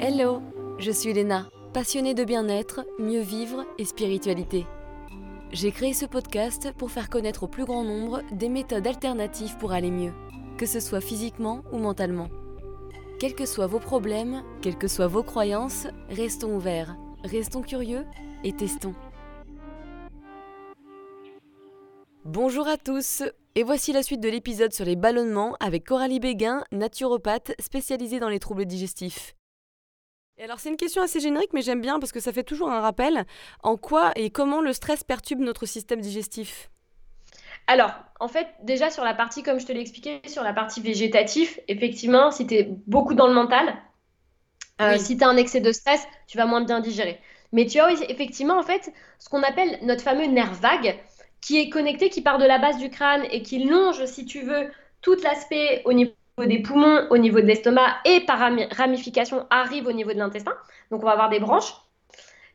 Hello, je suis Léna, passionnée de bien-être, mieux vivre et spiritualité. J'ai créé ce podcast pour faire connaître au plus grand nombre des méthodes alternatives pour aller mieux, que ce soit physiquement ou mentalement. Quels que soient vos problèmes, quelles que soient vos croyances, restons ouverts, restons curieux et testons. Bonjour à tous et voici la suite de l'épisode sur les ballonnements avec Coralie Béguin, naturopathe spécialisée dans les troubles digestifs. Et alors c'est une question assez générique mais j'aime bien parce que ça fait toujours un rappel en quoi et comment le stress perturbe notre système digestif. Alors, en fait, déjà sur la partie, comme je te l'ai expliqué, sur la partie végétative, effectivement, si tu es beaucoup dans le mental, euh, si tu as un excès de stress, tu vas moins bien digérer. Mais tu as effectivement, en fait, ce qu'on appelle notre fameux nerf vague, qui est connecté, qui part de la base du crâne et qui longe, si tu veux, tout l'aspect au niveau des poumons, au niveau de l'estomac et par ramification arrive au niveau de l'intestin. Donc on va avoir des branches.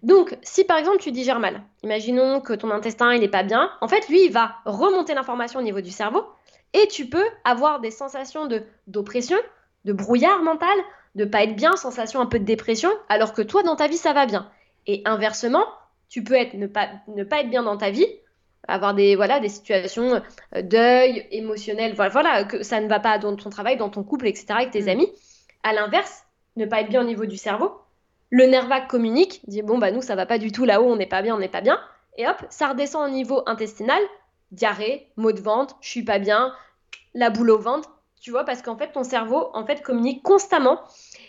Donc si par exemple tu digères mal, imaginons que ton intestin il n'est pas bien, en fait lui il va remonter l'information au niveau du cerveau et tu peux avoir des sensations de d'oppression, de brouillard mental, de pas être bien, sensation un peu de dépression, alors que toi dans ta vie ça va bien. Et inversement, tu peux être ne pas ne pas être bien dans ta vie avoir des voilà des situations euh, deuil émotionnel voilà, que ça ne va pas dans ton travail dans ton couple etc avec tes mm. amis. À l'inverse ne pas être bien au niveau du cerveau. Le nerf vague communique dit bon bah nous ça va pas du tout. Là-haut on n'est pas bien on n'est pas bien. Et hop ça redescend au niveau intestinal. Diarrhée maux de ventre je suis pas bien la boule au ventre. Tu vois parce qu'en fait ton cerveau en fait communique constamment.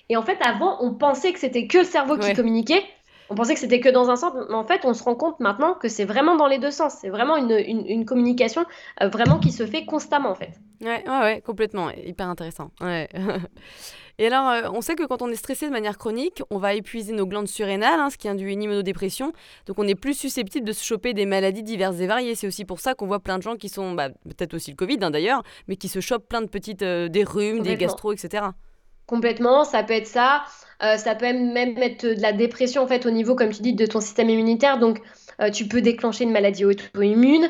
Et en fait avant on pensait que c'était que le cerveau qui communiquait on pensait que c'était que dans un sens, mais en fait, on se rend compte maintenant que c'est vraiment dans les deux sens. C'est vraiment une, une, communication euh, vraiment qui se fait constamment, en fait. Ouais, ouais, ouais complètement. Hyper intéressant. Ouais. Et alors, euh, on sait que quand on est stressé de manière chronique, on va épuiser nos glandes surrénales, hein, ce qui induit une immunodépression. Donc, on est plus susceptible de se choper des maladies diverses et variées. C'est aussi pour ça qu'on voit plein de gens qui sont, bah, peut-être aussi le Covid hein, d'ailleurs, mais qui se chopent plein de petites, euh, des rhumes, des gastro, etc. Complètement, ça peut être ça. Euh, ça peut même être de la dépression en fait au niveau, comme tu dis, de ton système immunitaire. Donc, euh, tu peux déclencher une maladie auto-immune.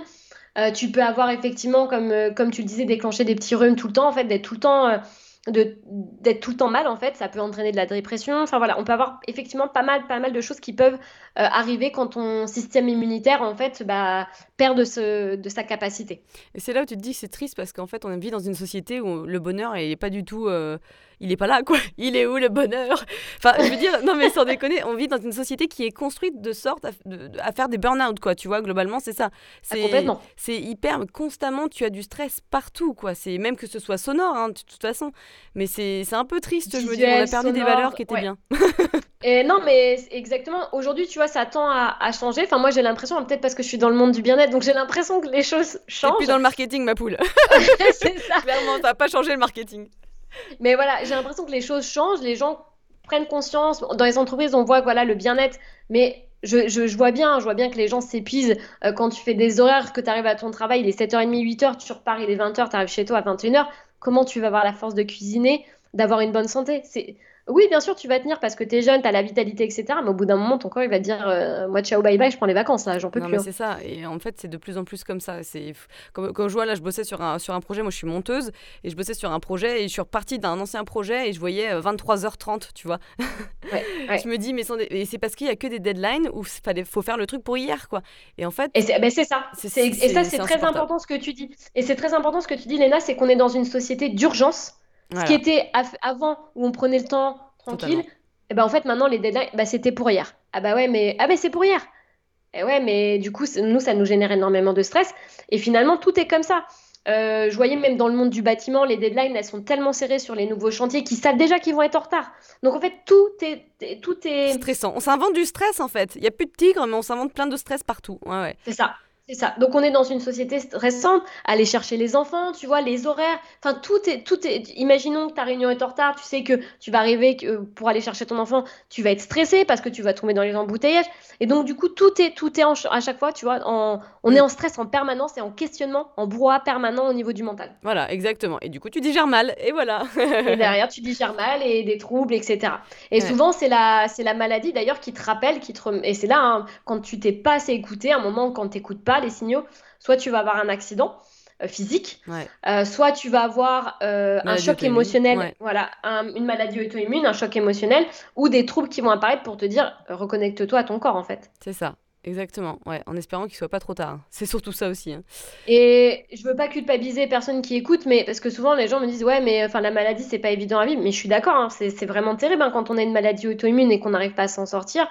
Euh, tu peux avoir effectivement, comme, comme tu le disais, déclencher des petits rhumes tout le temps, en fait, d'être tout le temps d'être tout le temps mal en fait ça peut entraîner de la dépression enfin voilà on peut avoir effectivement pas mal pas mal de choses qui peuvent arriver quand ton système immunitaire en fait bah, perd de, ce, de sa capacité et c'est là où tu te dis c'est triste parce qu'en fait on vit dans une société où le bonheur n'est pas du tout il est pas là, quoi. Il est où le bonheur? Enfin, je veux dire, non, mais sans déconner, on vit dans une société qui est construite de sorte à, faire des burn-out, quoi. Tu vois, globalement, c'est ça. C'est, complètement. C'est hyper, constamment, tu as du stress partout, quoi. C'est même que ce soit sonore, hein, de toute façon. Mais c'est, un peu triste, je veux dire. On a perdu des valeurs qui étaient bien. Et non, mais exactement. Aujourd'hui, tu vois, ça tend à, changer. Enfin, moi, j'ai l'impression, peut-être parce que je suis dans le monde du bien-être, donc j'ai l'impression que les choses changent. Et puis dans le marketing, ma poule. c'est ça. Clairement, t'as pas changé le marketing. Mais voilà, j'ai l'impression que les choses changent, les gens prennent conscience. Dans les entreprises, on voit voilà, le bien-être, mais je, je, vois bien, je vois bien que les gens s'épuisent euh, quand tu fais des horaires, que tu arrives à ton travail, il est 7h30, 8h, tu repars, il est 20h, tu arrives chez toi à 21h. Comment tu vas avoir la force de cuisiner, d'avoir une bonne santé? Oui, bien sûr, tu vas tenir parce que tu es jeune, tu as la vitalité, etc. Mais au bout d'un moment, ton corps, il va te dire euh, Moi, ciao, bye bye, je prends les vacances, là, j'en peux non, plus. Mais hein. c'est ça. Et en fait, c'est de plus en plus comme ça. C'est Quand, quand, je vois, là, je bossais sur un, sur un projet. Moi, je suis monteuse et je bossais sur un projet et je suis repartie d'un ancien projet et je voyais 23h30, euh, tu vois. je me dis Mais et c'est parce qu'il y a que des deadlines où il faut faire le truc pour hier, quoi. Et en fait. Et c'est ben, ça. et ça, c'est très important ce que tu dis. Et c'est très important ce que tu dis, Léna, c'est qu'on est dans une société d'urgence ce qui était avant où on prenait le temps tranquille, et eh ben en fait maintenant les deadlines, bah, c'était pour hier. Ah bah ouais, mais ah bah c'est pour hier. Et ouais, mais du coup nous ça nous génère énormément de stress. Et finalement tout est comme ça. Euh, je voyais même dans le monde du bâtiment, les deadlines, elles sont tellement serrées sur les nouveaux chantiers qu'ils savent déjà qu'ils vont être en retard. Donc en fait, tout est, tout est... stressant. On s'invente du stress en fait. Il y a plus de tigres, mais on s'invente plein de stress partout. Ouais, ouais. C'est ça. C'est ça. Donc on est dans une société récente, aller chercher les enfants, tu vois, les horaires, enfin tout est tout est imaginons que ta réunion est en retard, tu sais que tu vas arriver que, pour aller chercher ton enfant, tu vas être stressé parce que tu vas tomber dans les embouteillages et donc du coup tout est tout est à chaque fois, tu vois, en, on est en stress en permanence et en questionnement, en brouhaha permanent au niveau du mental. Voilà, exactement. Et du coup tu digères mal et voilà. et derrière tu digères mal et des troubles, etc. Et souvent c'est la c'est la maladie d'ailleurs qui te rappelle, qui te et c'est là hein, quand tu t'es pas assez écouté, un moment quand t'écoutes pas les signaux, soit tu vas avoir un accident, physique, soit tu vas avoir un choc émotionnel, voilà, une maladie auto-immune, un choc émotionnel, ou des troubles qui vont apparaître pour te dire reconnecte-toi à ton corps en fait. C'est ça. Exactement, ouais, en espérant qu'il soit pas trop tard. C'est surtout ça aussi. Hein. Et je veux pas culpabiliser personne qui écoute, mais parce que souvent les gens me disent ouais, mais enfin la maladie c'est pas évident à vivre. Mais je suis d'accord, hein, c'est vraiment terrible hein, quand on a une maladie auto-immune et qu'on n'arrive pas à s'en sortir.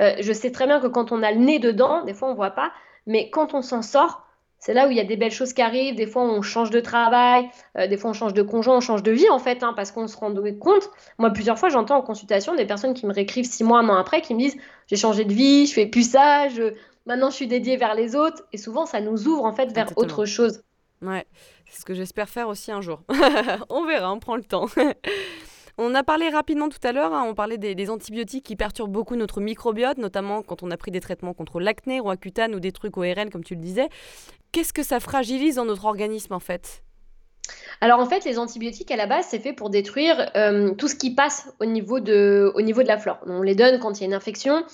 Euh, je sais très bien que quand on a le nez dedans, des fois on voit pas, mais quand on s'en sort, c'est là où il y a des belles choses qui arrivent. Des fois, on change de travail, euh, des fois, on change de conjoint, on change de vie, en fait, hein, parce qu'on se rend compte. Moi, plusieurs fois, j'entends en consultation des personnes qui me réécrivent six mois, un an après, qui me disent J'ai changé de vie, je fais plus ça, maintenant, je suis dédiée vers les autres. Et souvent, ça nous ouvre, en fait, vers autre chose. Ouais, c'est ce que j'espère faire aussi un jour. on verra, on prend le temps. On a parlé rapidement tout à l'heure, hein, on parlait des, antibiotiques qui perturbent beaucoup notre microbiote, notamment quand on a pris des traitements contre l'acné, roaccutane ou des trucs ORL, comme tu le disais. Qu'est-ce que ça fragilise dans notre organisme en fait? Alors en fait, les antibiotiques à la base, c'est fait pour détruire euh, tout ce qui passe au niveau, de, au niveau de la flore. On les donne quand il y a une infection,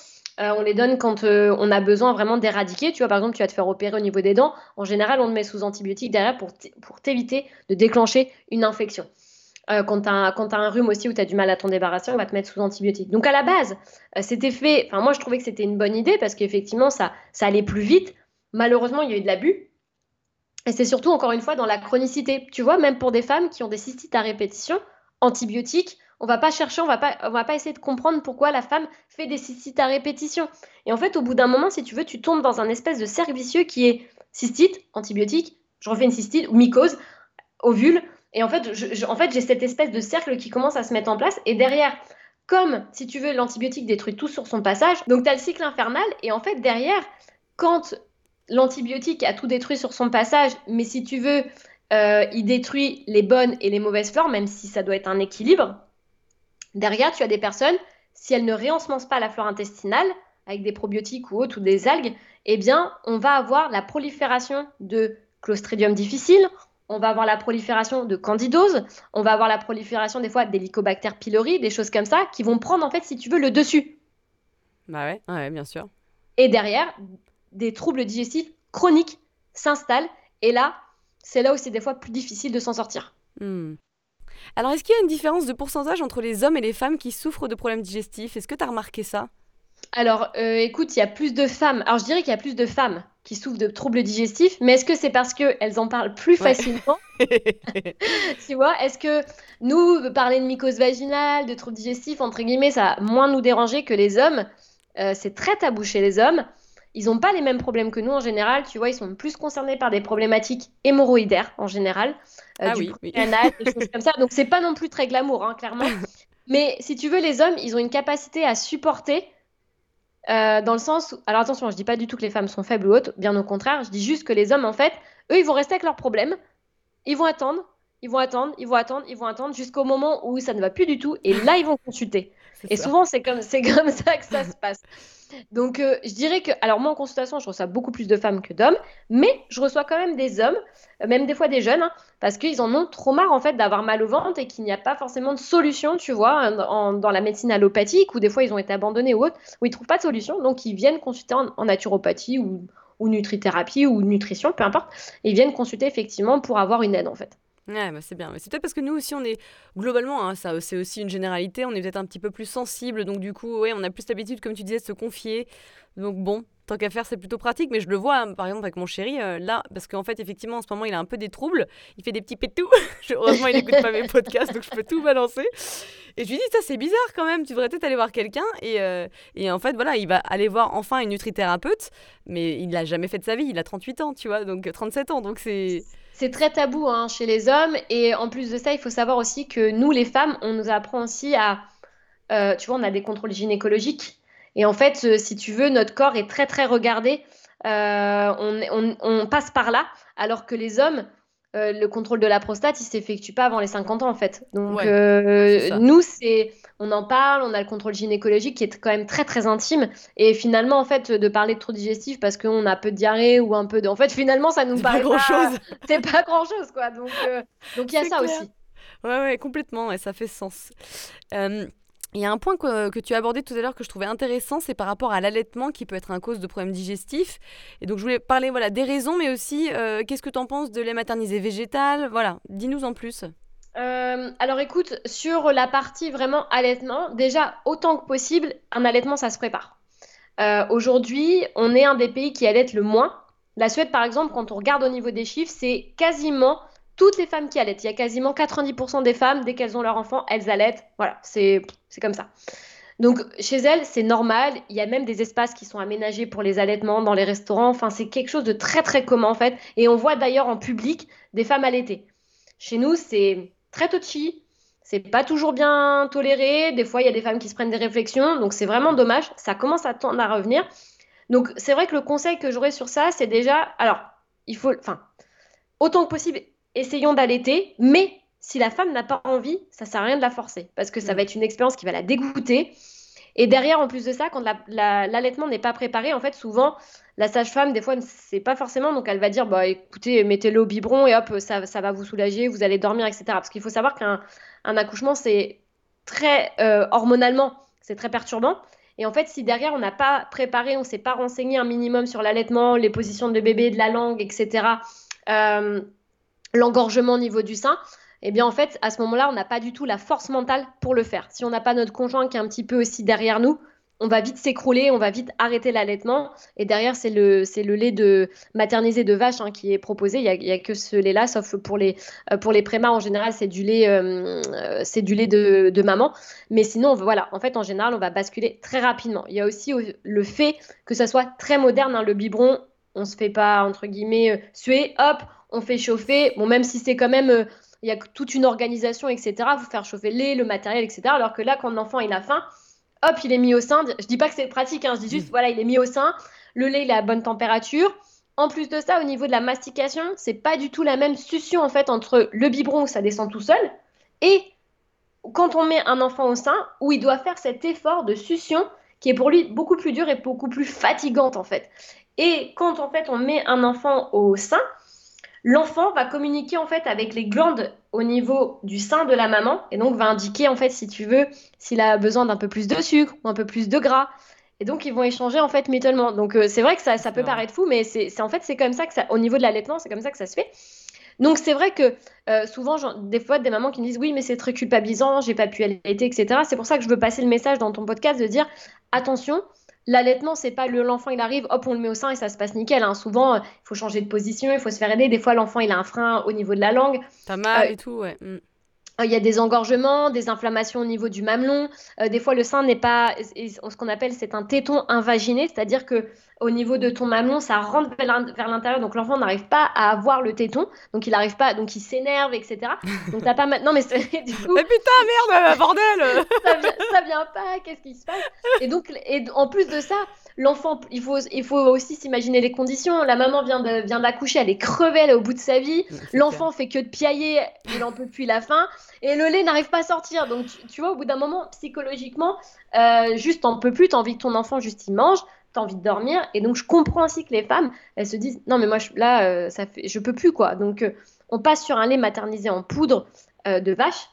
euh, on les donne quand euh, on a besoin vraiment d'éradiquer. Tu vois, par exemple, tu vas te faire opérer au niveau des dents. En général, on te met sous antibiotiques derrière pour t'éviter de déclencher une infection. Euh, quand tu as, un rhume aussi où tu as du mal à t'en débarrasser, on va te mettre sous antibiotiques. Donc à la base, euh, c'était fait, enfin moi je trouvais que c'était une bonne idée parce qu'effectivement ça, allait plus vite. Malheureusement, il y a eu de l'abus. Et c'est surtout encore une fois dans la chronicité. Tu vois, même pour des femmes qui ont des cystites à répétition, antibiotiques, on va pas chercher, on va on va pas essayer de comprendre pourquoi la femme fait des cystites à répétition. Et en fait, au bout d'un moment, si tu veux, tu tombes dans un espèce de cercle vicieux qui est cystite, antibiotique, je refais une cystite ou mycose, ovule, et en fait, j'ai cette espèce de cercle qui commence à se mettre en place. Et derrière, comme, si tu veux, l'antibiotique détruit tout sur son passage, donc tu as le cycle infernal. Et en fait, derrière, quand l'antibiotique a tout détruit sur son passage, mais si tu veux, euh, il détruit les bonnes et les mauvaises fleurs, même si ça doit être un équilibre, derrière, tu as des personnes, si elles ne réensemencent pas la flore intestinale, avec des probiotiques ou autres, ou des algues, eh bien, on va avoir la prolifération de Clostridium difficile, on va avoir la prolifération de candidose, on va avoir la prolifération des fois d'hélicobactères pylori, des choses comme ça, qui vont prendre en fait, si tu veux, le dessus. Bah ouais, ouais bien sûr. Et derrière, des troubles digestifs chroniques s'installent, et là, c'est là où c'est des fois plus difficile de s'en sortir. Hmm. Alors, est-ce qu'il y a une différence de pourcentage entre les hommes et les femmes qui souffrent de problèmes digestifs? Est-ce que tu as remarqué ça? Alors, euh, écoute, il y a plus de femmes. Alors, je dirais qu'il y a plus de femmes qui souffrent de troubles digestifs, mais est-ce que c'est parce qu'elles en parlent plus facilement Tu vois, est-ce que nous, parler de mycose vaginale, de troubles digestifs, entre guillemets, ça a moins nous déranger que les hommes? Euh, C'est très tabou chez les hommes. Ils n'ont pas les mêmes problèmes que nous en général. Tu vois, ils sont plus concernés par des problématiques hémorroïdaires en général, euh, ah du oui, des choses comme ça. Donc, c'est pas non plus très glamour, hein, clairement. Mais si tu veux, les hommes, ils ont une capacité à supporter euh, dans le sens où, alors attention, je dis pas du tout que les femmes sont faibles ou autres, bien au contraire, je dis juste que les hommes, en fait, eux, ils vont rester avec leurs problèmes, ils vont attendre, ils vont attendre, ils vont attendre, ils vont attendre jusqu'au moment où ça ne va plus du tout, et là, ils vont consulter. Et souvent, c'est comme, c'est comme ça que ça se passe. Donc, euh, je dirais que, alors moi en consultation, je reçois beaucoup plus de femmes que d'hommes, mais je reçois quand même des hommes, euh, même des fois des jeunes, hein, parce qu'ils en ont trop marre en fait d'avoir mal au ventre et qu'il n'y a pas forcément de solution, tu vois, dans la médecine allopathique, ou des fois ils ont été abandonnés ou autre, où ils trouvent pas de solution, donc ils viennent consulter en, naturopathie ou, ou nutrithérapie ou nutrition, peu importe, et ils viennent consulter effectivement pour avoir une aide en fait. Ouais, bah c'est bien. C'est peut-être parce que nous aussi, on est globalement, hein, ça c'est aussi une généralité, on est peut-être un petit peu plus sensible, donc du coup, ouais, on a plus l'habitude, comme tu disais, de se confier. Donc bon, tant qu'à faire, c'est plutôt pratique. Mais je le vois, par exemple, avec mon chéri, euh, là, parce qu'en fait, effectivement, en ce moment, il a un peu des troubles. Il fait des petits pétous. Heureusement, il n'écoute pas mes podcasts, donc je peux tout balancer. Et je lui dis, ça, c'est bizarre quand même. Tu devrais peut-être aller voir quelqu'un. Et, euh, et en fait, voilà, il va aller voir enfin une nutrithérapeute. Mais il l'a jamais fait de sa vie. Il a 38 ans, tu vois, donc 37 ans. Donc c'est c'est très tabou hein, chez les hommes. Et en plus de ça, il faut savoir aussi que nous, les femmes, on nous apprend aussi à. Euh, tu vois, on a des contrôles gynécologiques. Et en fait, euh, si tu veux, notre corps est très, très regardé. Euh, on, on, passe par là. Alors que les hommes, le contrôle de la prostate, il s'effectue pas avant les 50 ans, en fait. Donc, nous, c'est on en parle, on a le contrôle gynécologique qui est quand même très très intime. Et finalement, en fait, de parler de trop digestif parce qu'on a peu de diarrhée ou un peu de. En fait, finalement, ça nous paraît. Pas grand chose. C'est pas grand chose, quoi. Donc, euh, donc il y a ça aussi. Ouais, ouais, complètement, et ça fait sens. Euh, Il y a un point que, tu as abordé tout à l'heure que je trouvais intéressant, c'est par rapport à l'allaitement qui peut être un cause de problèmes digestifs. Et donc je voulais parler voilà, des raisons, mais aussi euh, qu'est-ce que tu en penses de lait maternisé végétal Voilà, dis-nous en plus. Euh, alors écoute, sur la partie vraiment allaitement, déjà autant que possible, un allaitement ça se prépare. Euh, aujourd'hui, on est un des pays qui allait le moins. La Suède, par exemple, quand on regarde au niveau des chiffres, c'est quasiment toutes les femmes qui allaitent. Il y a quasiment 90% des femmes, dès qu'elles ont leur enfant, elles allaitent. Voilà, c'est comme ça. Donc chez elles, c'est normal. Il y a même des espaces qui sont aménagés pour les allaitements dans les restaurants. Enfin, c'est quelque chose de très très commun en fait. Et on voit d'ailleurs en public des femmes allaitées. Chez nous, c'est très touchy. C'est pas toujours bien toléré. Des fois, il y a des femmes qui se prennent des réflexions. Donc c'est vraiment dommage. Ça commence à tendre à revenir. Donc c'est vrai que le conseil que j'aurais sur ça, c'est déjà, alors il faut, enfin, autant que possible, essayons d'allaiter, mais si la femme n'a pas envie, ça sert à rien de la forcer parce que ça mm. va être une expérience qui va la dégoûter. Et derrière, en plus de ça, quand l'allaitement n'est pas préparé, en fait, souvent, la sage-femme, des fois, ne sait pas forcément, donc elle va dire, bah écoutez, mettez-le au biberon et hop, ça, va vous soulager, vous allez dormir, etc. Parce qu'il faut savoir qu'un un accouchement, c'est très euh, hormonalement, c'est très perturbant. Et en fait, si derrière, on n'a pas préparé, on ne s'est pas renseigné un minimum sur l'allaitement, les positions de bébé, de la langue, etc., euh, l'engorgement au niveau du sein, eh bien en fait, à ce moment-là, on n'a pas du tout la force mentale pour le faire. Si on n'a pas notre conjoint qui est un petit peu aussi derrière nous, on va vite s'écrouler, on va vite arrêter l'allaitement. Et derrière, c'est le, c'est le lait de maternisé de vache hein, qui est proposé. Il n'y a, que ce lait-là, sauf pour les, euh, pour les prémas, en général, c'est du lait, euh, c'est du lait de, de, maman. Mais sinon, voilà, en fait, en général, on va basculer très rapidement. Il y a aussi le fait que ça soit très moderne, hein, le biberon. On se fait pas, entre guillemets, euh, suer, hop, on fait chauffer. Bon, même si c'est quand même, euh, il y a toute une organisation, etc. Vous faire chauffer le lait, le matériel, etc. Alors que là, quand l'enfant il a faim, hop, il est mis au sein. Je dis pas que c'est pratique, hein, je dis juste, voilà, il est mis au sein. Le lait, il est à bonne température. En plus de ça, au niveau de la mastication, c'est pas du tout la même succion en fait entre le biberon où ça descend tout seul et quand on met un enfant au sein où il doit faire cet effort de succion qui est pour lui beaucoup plus dur et beaucoup plus fatigante en fait. Et quand en fait on met un enfant au sein, l'enfant va communiquer en fait avec les glandes au niveau du sein de la maman et donc va indiquer en fait si tu veux s'il a besoin d'un peu plus de sucre ou un peu plus de gras. Et donc ils vont échanger en fait mutuellement. Donc euh, c'est vrai que ça, ça peut paraître fou mais c'est en fait c'est comme ça que ça au niveau de l'allaitement c'est comme ça que ça se fait. Donc c'est vrai que euh, souvent des fois des mamans qui me disent oui mais c'est très culpabilisant j'ai pas pu allaiter etc c'est pour ça que je veux passer le message dans ton podcast de dire attention L'allaitement, c'est pas le l'enfant il arrive, hop, on le met au sein et ça se passe nickel. Hein. Souvent, il faut changer de position, il faut se faire aider. Des fois, l'enfant il a un frein au niveau de la langue. T'as mal euh, et tout, ouais. Mm. Euh, il y a des engorgements, des inflammations au niveau du mamelon. Euh, des fois, le sein n'est pas ce qu'on appelle c'est un téton invaginé, c'est-à-dire que au niveau de ton mamelon, ça rentre vers l'intérieur, donc l'enfant n'arrive pas à avoir le téton, donc il n'arrive pas, donc il s'énerve, etc. Donc t'as pas maintenant, mais du coup. Mais putain, merde, bordel ça, vient, ça vient pas, qu'est-ce qui se passe? Et donc, et en plus de ça, l'enfant, il faut, il faut aussi s'imaginer les conditions. La maman vient de, vient d'accoucher, elle est crevée, elle est au bout de sa vie. L'enfant fait que de piailler, il en peut plus la faim. Et le lait n'arrive pas à sortir. Donc, tu, vois, au bout d'un moment, psychologiquement, euh, juste t'en peux plus, t'as envie que ton enfant juste il mange, t'as envie de dormir. Et donc, je comprends aussi que les femmes, elles se disent, non, mais moi, là, euh, ça fait, je peux plus, quoi. Donc, euh, on passe sur un lait maternisé en poudre de vache,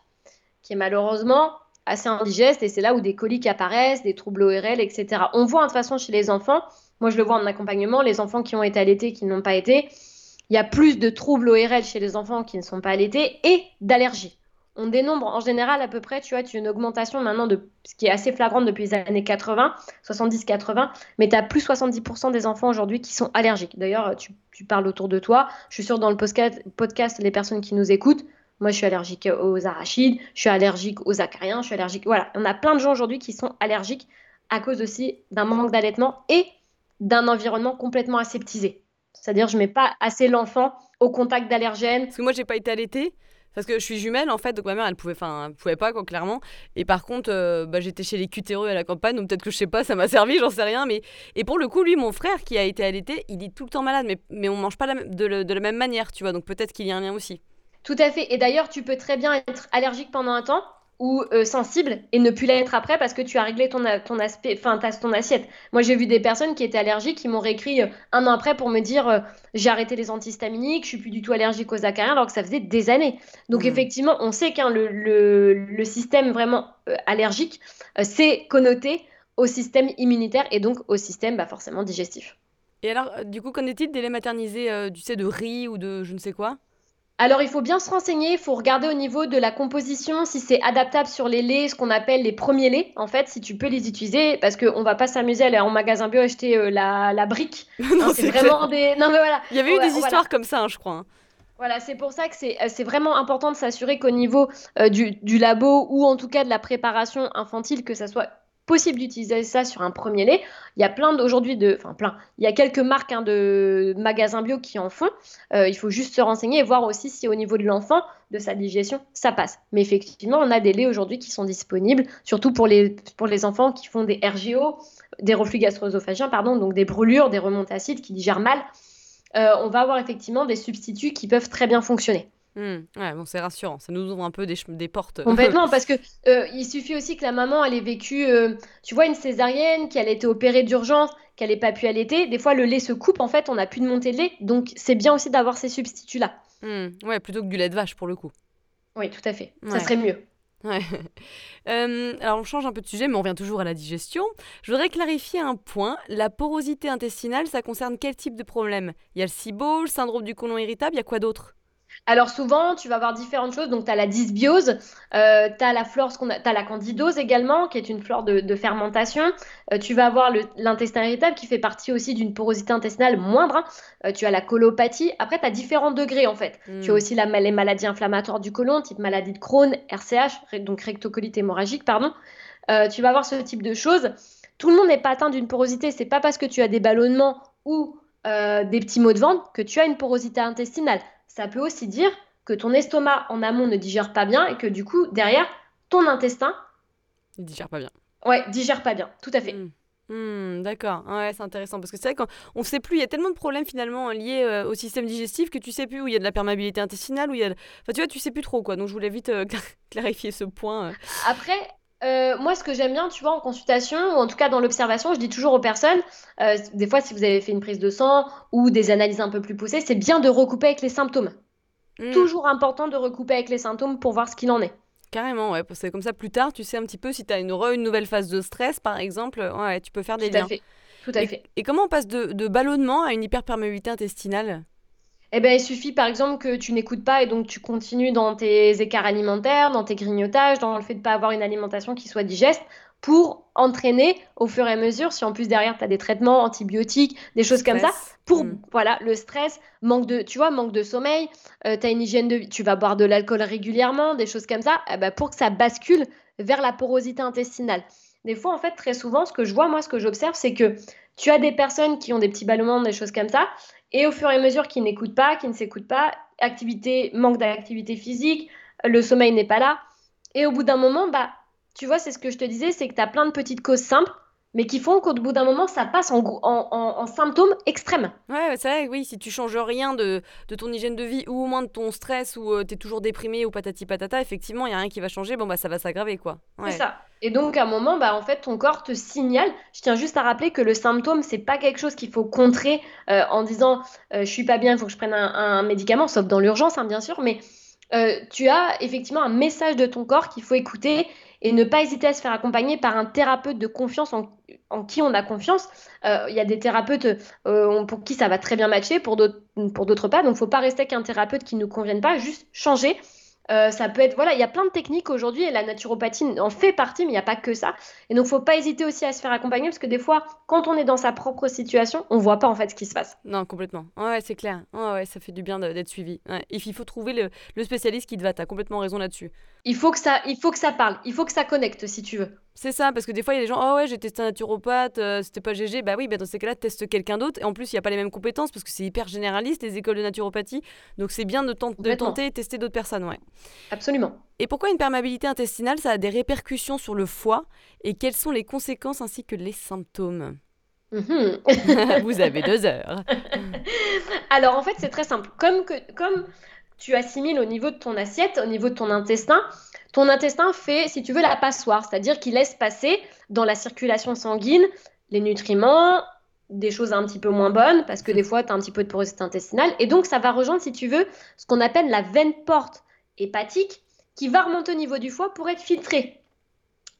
qui est malheureusement assez indigeste et c'est là où des coliques apparaissent, des troubles ORL, etc. On voit de toute façon chez les enfants, moi je le vois en accompagnement, les enfants qui ont été allaités, qui n'ont pas été, il y a plus de troubles ORL chez les enfants qui ne sont pas allaités et d'allergies. On dénombre en général à peu près, tu vois, tu as une augmentation maintenant de ce qui est assez flagrante depuis les années 80, 70-80, mais tu as plus 70% des enfants aujourd'hui qui sont allergiques. D'ailleurs, tu, tu, parles autour de toi. Je suis sûre dans le podcast, les personnes qui nous écoutent, moi, je suis allergique aux arachides, je suis allergique aux acariens, je suis allergique. Voilà, on a plein de gens aujourd'hui qui sont allergiques à cause aussi d'un manque d'allaitement et d'un environnement complètement aseptisé. C'est-à-dire, je mets pas assez l'enfant au contact d'allergènes. Parce que moi, j'ai pas été allaitée. Parce que je suis jumelle en fait, donc ma mère elle pouvait, enfin, pouvait pas clairement. Et par contre, euh, bah, j'étais chez les cutéreux à la campagne, donc peut-être que je sais pas, ça m'a servi, j'en sais rien. Mais et pour le coup, lui, mon frère qui a été allaité, il est tout le temps malade, mais mais on mange pas de, la même manière, tu vois. Donc peut-être qu'il y a un lien aussi. Tout à fait. Et d'ailleurs, tu peux très bien être allergique pendant un temps ou euh, sensible et ne plus l'être après parce que tu as réglé ton, ton aspect, enfin ton assiette. Moi j'ai vu des personnes qui étaient allergiques qui m'ont réécrit euh, un an après pour me dire euh, j'ai arrêté les antihistaminiques, je suis plus du tout allergique aux acariens alors que ça faisait des années. Donc mmh. effectivement on sait qu'un le, le, système vraiment allergique c'est connoté au système immunitaire et donc au système bah, forcément digestif. Et alors du coup qu'en est-il des laits maternisés, tu sais de riz ou de je ne sais quoi? Alors, il faut bien se renseigner, il faut regarder au niveau de la composition si c'est adaptable sur les laits, ce qu'on appelle les premiers laits, en fait, si tu peux les utiliser, parce qu'on ne va pas s'amuser à aller en magasin bio acheter euh, la, brique. non, c'est vraiment des. Non, mais voilà. Il y avait eu des histoires comme ça, hein, je crois. Hein. Voilà, c'est pour ça que c'est euh, vraiment important de s'assurer qu'au niveau euh, du, du, labo ou en tout cas de la préparation infantile, que ça soit possible d'utiliser ça sur un premier lait. Il y a plein d'aujourd'hui de, enfin plein, il y a quelques marques hein, de magasins bio qui en font. Euh, il faut juste se renseigner et voir aussi si au niveau de l'enfant, de sa digestion, ça passe. Mais effectivement, on a des laits aujourd'hui qui sont disponibles, surtout pour les, pour les enfants qui font des RGO, des reflux gastro-œsophagiens, pardon, donc des brûlures, des remontées acides qui digèrent mal. Euh, on va avoir effectivement des substituts qui peuvent très bien fonctionner. Mmh. Ouais, bon, c'est rassurant. Ça nous ouvre un peu des, des portes. Complètement, parce que euh, il suffit aussi que la maman elle ait vécu, euh, tu vois, une césarienne, qu'elle ait été opérée d'urgence, qu'elle n'ait pas pu allaiter. Des fois, le lait se coupe, en fait, on n'a plus de montée de lait. Donc, c'est bien aussi d'avoir ces substituts-là. Mmh. Ouais, plutôt que du lait de vache, pour le coup. Oui, tout à fait. Ça serait mieux. Ouais. Euh, alors on change un peu de sujet, mais on revient toujours à la digestion. Je voudrais clarifier un point. La porosité intestinale, ça concerne quel type de problème? Il y a le SIBO, le syndrome du côlon irritable, il y a quoi d'autre? Alors souvent, tu vas avoir différentes choses. Donc, tu as la dysbiose, euh, tu as la flore, qu'on as la candidose également, qui est une flore de, fermentation. Euh, tu vas avoir l'intestin irritable, qui fait partie aussi d'une porosité intestinale moindre. Hein. Euh, tu as la colopathie. Après, tu as différents degrés, en fait. Tu as hmm. aussi la, les maladies inflammatoires du côlon, type maladie de Crohn, RCH, donc rectocolite hémorragique, pardon. tu vas avoir ce type de choses. Tout le monde n'est pas atteint d'une porosité. C'est pas parce que tu as des ballonnements ou des petits maux de ventre que tu as une porosité intestinale ça peut aussi dire que ton estomac en amont ne digère pas bien et que du coup, derrière, ton intestin. Il digère pas bien. Ouais, digère pas bien, tout à fait. Hmm. Hmm, d'accord, ouais, c'est intéressant parce que c'est vrai qu'on ne sait plus, il y a tellement de problèmes finalement liés euh, au système digestif que tu sais plus où il y a de la perméabilité intestinale, où il y a. Enfin, tu vois, tu sais plus trop quoi. Donc je voulais vite euh, clarifier ce point. Euh. Après, euh, moi, ce que j'aime bien, tu vois, en consultation, ou en tout cas dans l'observation, je dis toujours aux personnes, euh, des fois, si vous avez fait une prise de sang ou des analyses un peu plus poussées, c'est bien de recouper avec les symptômes. Hmm. Toujours important de recouper avec les symptômes pour voir ce qu'il en est. Carrément, ouais, que comme ça, plus tard, tu sais un petit peu si tu as une, une nouvelle phase de stress, par exemple, ouais, tu peux faire des Tout liens. À fait. Tout à et, fait. Et comment on passe de, de ballonnement à une hyperperméabilité intestinale? Eh ben, il suffit par exemple que tu n'écoutes pas et donc tu continues dans tes écarts alimentaires, dans tes grignotages, dans le fait de ne pas avoir une alimentation qui soit digeste pour entraîner au fur et à mesure, si en plus derrière tu as des traitements antibiotiques, des choses comme ça, pour mm. voilà, le stress, manque de tu vois, manque de sommeil, euh, tu as une hygiène de vie, tu vas boire de l'alcool régulièrement, des choses comme ça, eh ben, pour que ça bascule vers la porosité intestinale. Des fois en fait très souvent ce que je vois moi ce que j'observe c'est que tu as des personnes qui ont des petits ballonnements, des choses comme ça et au fur et à mesure qu'ils n'écoutent pas, qu'ils ne s'écoutent pas, activité, manque d'activité physique, le sommeil n'est pas là. Et au bout d'un moment, bah, tu vois, c'est ce que je te disais, c'est que tu as plein de petites causes simples mais qui font qu'au bout d'un moment, ça passe en, en, symptômes extrêmes. Ouais, c'est vrai, oui, si tu changes rien de, de, ton hygiène de vie, ou au moins de ton stress, ou euh, tu es toujours déprimé, ou patati patata, effectivement, il n'y a rien qui va changer, bon, bah ça va s'aggraver, quoi. C'est ça. Et donc, à un moment, bah, en fait, ton corps te signale. Je tiens juste à rappeler que le symptôme, c'est pas quelque chose qu'il faut contrer euh, en disant euh, je suis pas bien, il faut que je prenne un, médicament, sauf dans l'urgence, hein, bien sûr, mais tu as effectivement un message de ton corps qu'il faut écouter et ne pas hésiter à se faire accompagner par un thérapeute de confiance en, qui on a confiance. Euh, il y a des thérapeutes euh, pour qui ça va très bien matcher, pour d'autres pas. Donc, il ne faut pas rester avec un thérapeute qui ne nous convienne pas, juste changer euh, ça peut être, voilà, il y a plein de techniques aujourd'hui et la naturopathie en fait partie, mais il n'y a pas que ça. Et donc, faut pas hésiter aussi à se faire accompagner parce que des fois, quand on est dans sa propre situation, on voit pas en fait ce qui se passe. Non, complètement. Ouais, c'est clair. Ouais, ça fait du bien d'être suivi. il faut trouver le, le, spécialiste qui te va. Tu as complètement raison là-dessus. Il faut que ça, il faut que ça parle. Il faut que ça connecte si tu veux. C'est ça, parce que des fois, il y a des gens, oh ouais, j'ai testé un naturopathe, euh, c'était pas GG. Bah oui, bah dans ces cas-là, teste quelqu'un d'autre. Et en plus, il n'y a pas les mêmes compétences parce que c'est hyper généraliste, les écoles de naturopathie. Donc c'est bien de, de tenter et tester d'autres personnes, ouais. Absolument. Et pourquoi une perméabilité intestinale, ça a des répercussions sur le foie? Et quelles sont les conséquences ainsi que les symptômes? Mm-hmm. Vous avez deux heures. Alors en fait, c'est très simple. Comme, que, comme tu assimiles au niveau de ton assiette, au niveau de ton intestin. Ton intestin fait, si tu veux, la passoire, c'est-à-dire qu'il laisse passer dans la circulation sanguine les nutriments, des choses un petit peu moins bonnes, parce que des fois, tu as un petit peu de porosité intestinale. Et donc, ça va rejoindre, si tu veux, ce qu'on appelle la veine porte hépatique, qui va remonter au niveau du foie pour être filtrée.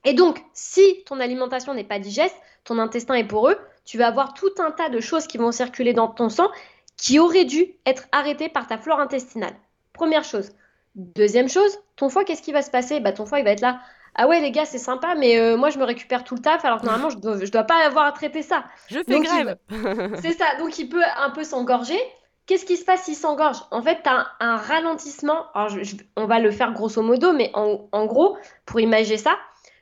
Et donc, si ton alimentation n'est pas digeste, ton intestin est poreux, tu vas avoir tout un tas de choses qui vont circuler dans ton sang qui auraient dû être arrêtées par ta flore intestinale. Première chose. Deuxième chose, ton foie, qu'est-ce qui va se passer? Bah, Ton foie, il va être là ah ouais les gars c'est sympa mais euh, moi je me récupère tout le taf alors que normalement je dois, dois pas avoir à traiter ça. Je fais grève. c'est ça donc il peut un peu s'engorger. Qu'est-ce qui se passe s'il s'engorge? En fait tu as un, ralentissement, alors on va le faire grosso modo mais en, gros pour imaginer ça,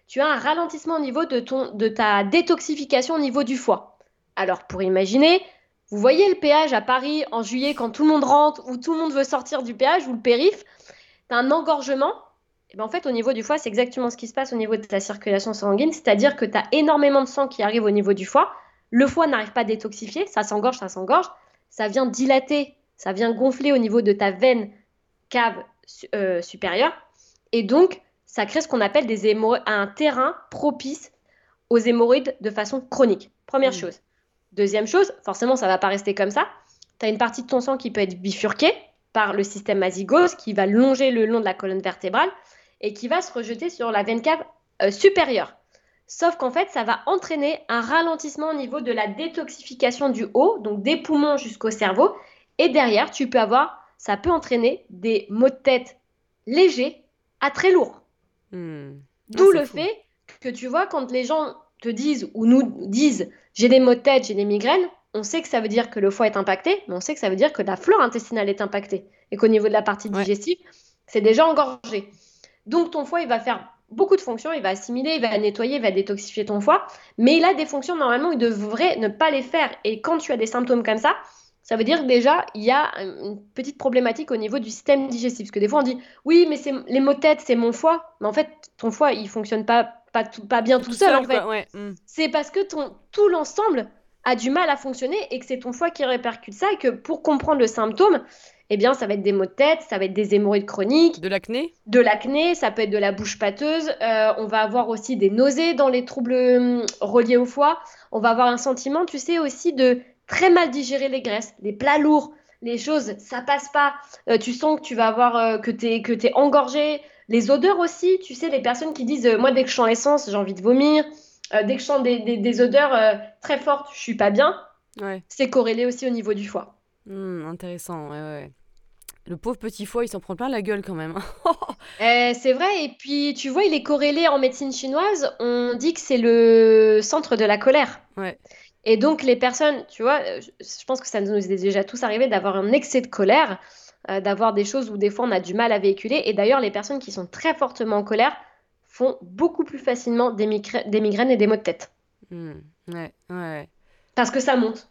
tu as un ralentissement au niveau de, ton, de ta détoxification au niveau du foie. Alors pour imaginer, vous voyez le péage à Paris en juillet quand tout le monde rentre ou tout le monde veut sortir du péage ou le périph', tu as un engorgement et ben, en fait, au niveau du foie, c'est exactement ce qui se passe au niveau de ta circulation sanguine, c'est-à-dire que tu as énormément de sang qui arrive au niveau du foie. Le foie n'arrive pas à détoxifier, ça s'engorge, ça s'engorge. Ça vient dilater, ça vient gonfler au niveau de ta veine cave euh, supérieure. Et donc, ça crée ce qu'on appelle des un terrain propice aux hémorroïdes de façon chronique. Première mmh. chose. Deuxième chose, forcément, ça ne va pas rester comme ça. Tu as une partie de ton sang qui peut être bifurquée par le système azygose qui va longer le long de la colonne vertébrale et qui va se rejeter sur la veine cave euh, supérieure. Sauf qu'en fait, ça va entraîner un ralentissement au niveau de la détoxification du haut, donc des poumons jusqu'au cerveau. Et derrière, tu peux avoir, ça peut entraîner des maux de tête légers à très lourds. Hmm. D'où le fait que tu vois, quand les gens te disent ou nous disent j'ai des maux de tête, j'ai des migraines, on sait que ça veut dire que le foie est impacté, mais on sait que ça veut dire que la flore intestinale est impactée et qu'au niveau de la partie digestive, c'est déjà engorgé. Donc ton foie, il va faire beaucoup de fonctions, il va assimiler, il va nettoyer, il va détoxifier ton foie, mais il a des fonctions normalement il devrait ne pas les faire. Et quand tu as des symptômes comme ça, ça veut dire que déjà, il y a une petite problématique au niveau du système digestif. Parce que des fois, on dit, oui, mais c'est les maux de tête, c'est mon foie. Mais en fait, ton foie, il fonctionne pas, pas, pas bien tout, seul, en fait. Hmm. C'est parce que ton, tout l'ensemble a du mal à fonctionner et que c'est ton foie qui répercute ça et que pour comprendre le symptôme, eh bien, ça va être des maux de tête, ça va être des hémorroïdes chroniques. De l'acné? De l'acné, ça peut être de la bouche pâteuse. Euh, on va avoir aussi des nausées dans les troubles hum, reliés au foie. On va avoir un sentiment, tu sais, aussi de très mal digérer les graisses, les plats lourds, les choses, ça passe pas. Euh, tu sens que tu vas avoir, euh, que tu es, que es engorgé. Les odeurs aussi, tu sais, les personnes qui disent, moi, dès que je sens l'essence, j'ai envie de vomir. dès que je sens des, odeurs très fortes, je suis pas bien. C'est corrélé aussi au niveau du foie. Hmm, intéressant, ouais, ouais. Le pauvre petit foie, il s'en prend plein la gueule quand même. Euh, c'est vrai, et puis tu vois, il est corrélé en médecine chinoise. On dit que c'est le centre de la colère. Ouais. Et donc, les personnes, tu vois, euh, je pense que ça nous est déjà tous arrivé d'avoir un excès de colère, euh, d'avoir des choses où des fois on a du mal à véhiculer. Et d'ailleurs, les personnes qui sont très fortement en colère font beaucoup plus facilement des, migraines et des maux de tête. Ouais, ouais. Parce que ça monte.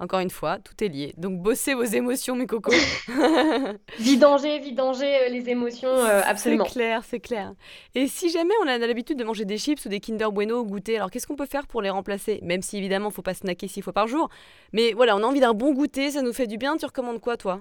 Encore une fois, tout est lié. Donc bossez vos émotions, mes cocos. vidanger, vidanger euh, les émotions, euh, absolument. C'est clair, c'est clair. Et si jamais on a l'habitude de manger des chips ou des Kinder Bueno au goûter, alors qu'est-ce qu'on peut faire pour les remplacer? Même si évidemment, il faut pas snacker six fois par jour. Mais voilà, on a envie d'un bon goûter, ça nous fait du bien. Tu recommandes quoi, toi?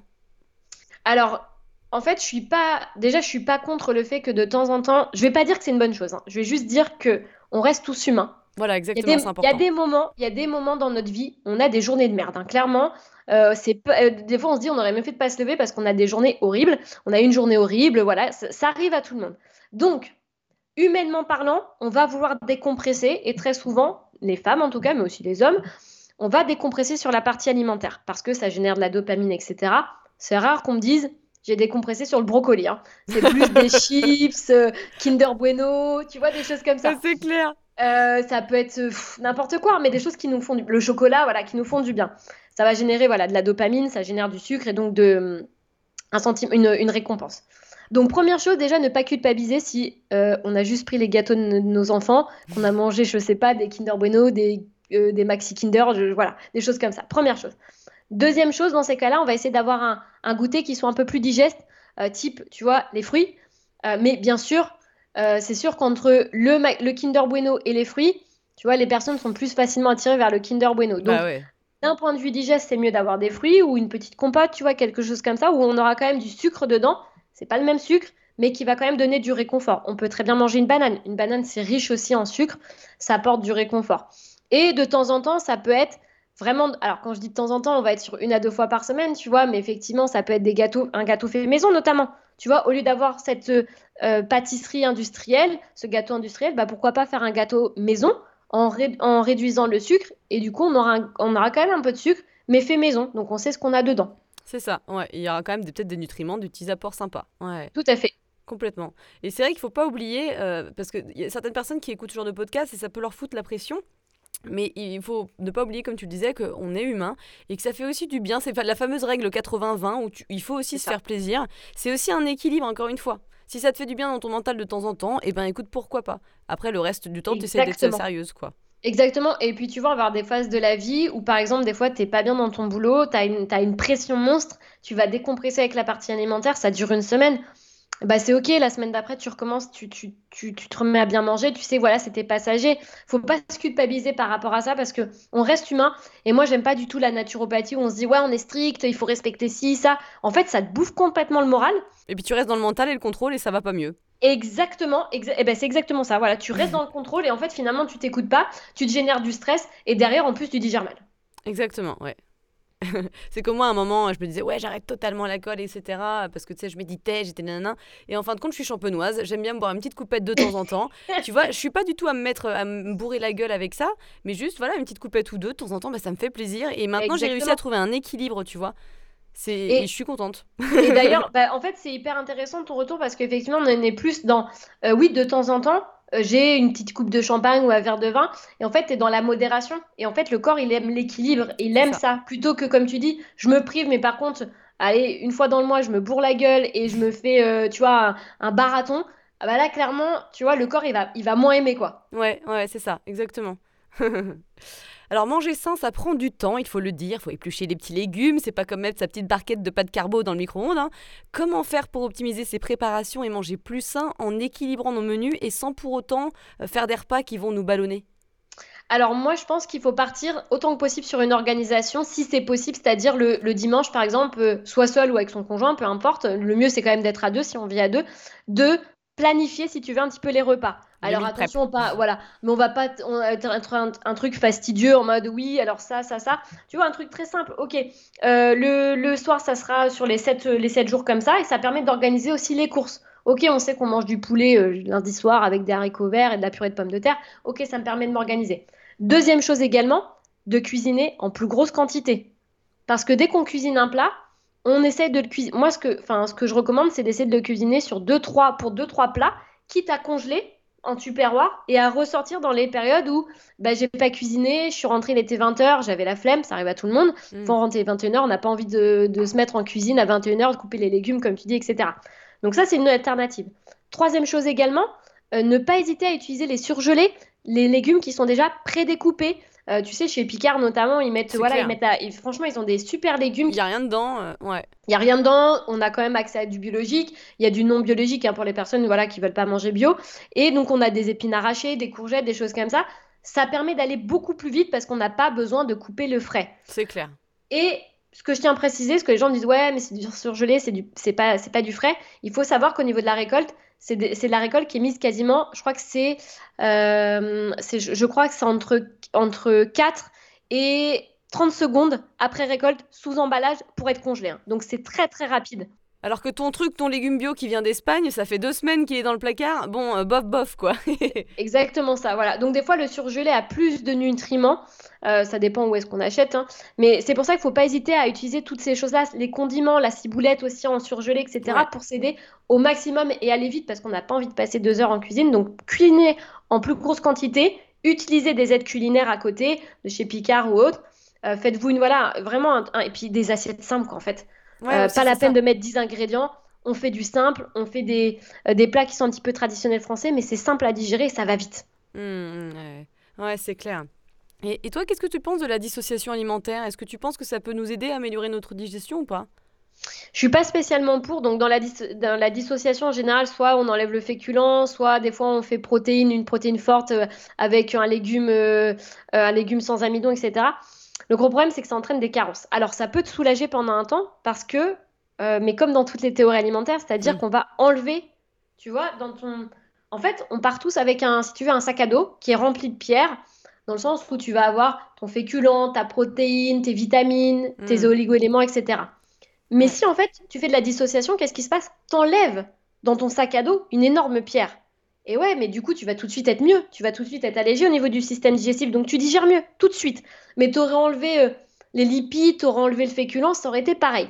Alors, en fait, je suis pas. Déjà, je suis pas contre le fait que de temps en temps. Je vais pas dire que c'est une bonne chose. Hein. Je vais juste dire que on reste tous humains. Voilà, exactement, c'est important. Il y a des moments, il y a des moments dans notre vie, on a des journées de merde. Hein. Clairement, euh, c'est euh, des fois on se dit on aurait même fait de pas se lever parce qu'on a des journées horribles. On a une journée horrible, voilà, ça, arrive à tout le monde. Donc, humainement parlant, on va vouloir décompresser et très souvent, les femmes en tout cas, mais aussi les hommes, on va décompresser sur la partie alimentaire parce que ça génère de la dopamine, etc. C'est rare qu'on me dise j'ai décompressé sur le brocoli. Hein. C'est plus des chips, euh, Kinder Bueno, tu vois, des choses comme ça. C'est clair. Euh, ça peut être n'importe quoi, mais des choses qui nous font du... le chocolat, voilà, qui nous font du bien. Ça va générer voilà de la dopamine, ça génère du sucre et donc de un centime, une, récompense. Donc première chose déjà ne pas culpabiliser si euh, on a juste pris les gâteaux de nos enfants, qu'on a mangé je sais pas des Kinder Bueno, des euh, des Maxi Kinder, voilà, des choses comme ça. Première chose. Deuxième chose dans ces cas-là, on va essayer d'avoir un, un, goûter qui soit un peu plus digeste, type tu vois les fruits, mais bien sûr euh, c'est sûr qu'entre le, le Kinder Bueno et les fruits, tu vois, les personnes sont plus facilement attirées vers le Kinder Bueno. Donc, bah d'un point de vue digeste, c'est mieux d'avoir des fruits ou une petite compote, tu vois, quelque chose comme ça, où on aura quand même du sucre dedans. C'est pas le même sucre, mais qui va quand même donner du réconfort. On peut très bien manger une banane. Une banane, c'est riche aussi en sucre, ça apporte du réconfort. Et de temps en temps, ça peut être vraiment. Alors, quand je dis de temps en temps, on va être sur une à deux fois par semaine, tu vois, mais effectivement, ça peut être des gâteaux, un gâteau fait maison notamment. Tu vois, au lieu d'avoir cette euh, pâtisserie industrielle, ce gâteau industriel, bah, pourquoi pas faire un gâteau maison en, en réduisant le sucre et du coup, on aura, on aura quand même un peu de sucre, mais fait maison. Donc, on sait ce qu'on a dedans. C'est ça, ouais. Il y aura quand même peut-être des nutriments, des petits apports sympas. Ouais. Tout à fait. Complètement. Et c'est vrai qu'il faut pas oublier, euh, parce qu'il y a certaines personnes qui écoutent ce genre de podcast et ça peut leur foutre la pression. Mais il faut ne pas oublier, comme tu le disais, qu'on est humain et que ça fait aussi du bien. C'est la fameuse règle 80-20 où il faut aussi se faire plaisir. C'est aussi un équilibre, encore une fois. Si ça te fait du bien dans ton mental de temps en temps, et eh ben écoute, pourquoi pas. Après, le reste du temps, tu essaies d'être sérieuse, quoi. Exactement. Et puis, tu vois, avoir des phases de la vie où, par exemple, des fois, tu n'es pas bien dans ton boulot, tu as, as, une pression monstre, tu vas décompresser avec la partie alimentaire, ça dure une semaine bah c'est ok, la semaine d'après, tu recommences, tu, tu, tu, tu, te remets à bien manger, tu sais, voilà, c'était passager. Faut pas se culpabiliser par rapport à ça parce que on reste humain. Et moi, j'aime pas du tout la naturopathie où on se dit, ouais, on est strict, il faut respecter ci, ça. En fait, ça te bouffe complètement le moral. Et puis tu restes dans le mental et le contrôle et ça va pas mieux. Exactement, et eh ben c'est exactement ça. Voilà, tu restes dans le contrôle et en fait, finalement, tu t'écoutes pas, tu te génères du stress et derrière, en plus, tu digères mal. Exactement, ouais. c'est comme moi, à un moment, je me disais, ouais, j'arrête totalement l'alcool, etc. Parce que tu sais, je méditais, j'étais nanana. Et en fin de compte, je suis champenoise. J'aime bien me boire une petite coupette de temps en temps. tu vois, je suis pas du tout à me mettre, à me bourrer la gueule avec ça. Mais juste, voilà, une petite coupette ou deux de temps en temps, bah, ça me fait plaisir. Et maintenant, j'ai réussi à trouver un équilibre, tu vois. Et, je suis contente. et d'ailleurs, bah, en fait, c'est hyper intéressant ton retour parce qu'effectivement, on est plus dans, euh, oui, de temps en temps, j'ai une petite coupe de champagne ou un verre de vin. Et en fait, tu es dans la modération. Et en fait, le corps, il aime l'équilibre. Il aime ça. Plutôt que, comme tu dis, je me prive, mais par contre, allez, une fois dans le mois, je me bourre la gueule et je me fais, euh, tu vois, un, barathon. Ah bah là, clairement, tu vois, le corps, il va, il va moins aimer, quoi. Ouais, ouais, c'est ça, exactement. Alors manger sain, ça prend du temps, il faut le dire. Il faut éplucher les petits légumes, c'est pas comme mettre sa petite barquette de pâte carbo dans le micro-ondes. Hein. Comment faire pour optimiser ses préparations et manger plus sain en équilibrant nos menus et sans pour autant euh, faire des repas qui vont nous ballonner? Alors moi, je pense qu'il faut partir autant que possible sur une organisation, si c'est possible, c'est-à-dire le, dimanche, par exemple, euh, soit seul ou avec son conjoint, peu importe. Le mieux, c'est quand même d'être à deux si on vit à deux, de planifier, si tu veux, un petit peu les repas. Alors attention, pas voilà, mais on va pas être un, truc fastidieux en mode oui, alors ça, ça, ça. Tu vois, un truc très simple. Ok, euh, le, soir, ça sera sur les 7, les 7 jours comme ça et ça permet d'organiser aussi les courses. Ok, on sait qu'on mange du poulet euh, lundi soir avec des haricots verts et de la purée de pommes de terre. Ok, ça me permet de m'organiser. Deuxième chose également, de cuisiner en plus grosse quantité. Parce que dès qu'on cuisine un plat, on essaie de le cuisiner. Moi, ce que, ce que je recommande, c'est d'essayer de le cuisiner sur deux, trois, pour 2-3 plats, quitte à congeler en tupperware et à ressortir dans les périodes où bah, j'ai pas cuisiné, je suis rentrée, il était 20h, j'avais la flemme, ça arrive à tout le monde. Mm. Faut rentrer 21h, on n'a pas envie de, se mettre en cuisine à 21h, de couper les légumes comme tu dis, etc. Donc ça, c'est une alternative. Troisième chose également, euh, ne pas hésiter à utiliser les surgelés, les légumes qui sont déjà prédécoupés. Euh, tu sais, chez Picard notamment, ils mettent, voilà, ils mettent franchement, ils ont des super légumes. Il n'y a rien dedans, euh, ouais. Il n'y a rien dedans, on a quand même accès à du biologique, il y a du non biologique hein, pour les personnes voilà, qui veulent pas manger bio. Et donc, on a des épines arrachées, des courgettes, des choses comme ça. Ça permet d'aller beaucoup plus vite parce qu'on n'a pas besoin de couper le frais. C'est clair. Et ce que je tiens à préciser, ce que les gens disent, ouais, mais c'est du surgelé, c'est, du, pas du frais. Il faut savoir qu'au niveau de la récolte, c'est, de, la récolte qui est mise quasiment, je crois que c'est, euh, entre, entre 4 et 30 secondes après récolte sous emballage pour être congelé. Hein. Donc c'est très très rapide. Alors que ton truc, ton légume bio qui vient d'Espagne, ça fait deux semaines qu'il est dans le placard. Bon, euh, bof, bof, quoi. Exactement ça, voilà. Donc des fois, le surgelé a plus de nutriments. Euh, ça dépend où est-ce qu'on achète. Hein. Mais c'est pour ça qu'il ne faut pas hésiter à utiliser toutes ces choses-là, les condiments, la ciboulette aussi en surgelé, etc., pour s'aider au maximum et aller vite parce qu'on n'a pas envie de passer deux heures en cuisine. Donc cuisiner en plus grosse quantité, utiliser des aides culinaires à côté, de chez Picard ou autre. Euh, faites-vous une, voilà, vraiment, et puis des assiettes simples, quoi, en fait. Euh, pas la peine de mettre 10 ingrédients. On fait du simple, on fait des, euh, des plats qui sont un petit peu traditionnels français, mais c'est simple à digérer et ça va vite. Mmh, ouais, c'est clair. Et, et toi, qu'est-ce que tu penses de la dissociation alimentaire? Est-ce que tu penses que ça peut nous aider à améliorer notre digestion ou pas? Je suis pas spécialement pour. Donc, dans la, dans la, dissociation en général, soit on enlève le féculent, soit des fois on fait protéine, une protéine forte euh, avec un légume, un légume sans amidon, etc. Le gros problème, c'est que ça entraîne des carences. Alors, ça peut te soulager pendant un temps parce que, euh, mais comme dans toutes les théories alimentaires, c'est-à-dire qu'on va enlever, tu vois, dans ton. En fait, on part tous avec un, si tu veux, un sac à dos qui est rempli de pierres, dans le sens où tu vas avoir ton féculent, ta protéine, tes vitamines, tes mm. oligo-éléments, etc. Mais si en fait tu fais de la dissociation, qu'est-ce qui se passe? T'enlèves dans ton sac à dos une énorme pierre. Et ouais, mais du coup, tu vas tout de suite être mieux. Tu vas tout de suite être allégé au niveau du système digestif. Donc, tu digères mieux, tout de suite. Mais tu aurais enlevé euh, les lipides, tu aurais enlevé le féculent, ça aurait été pareil.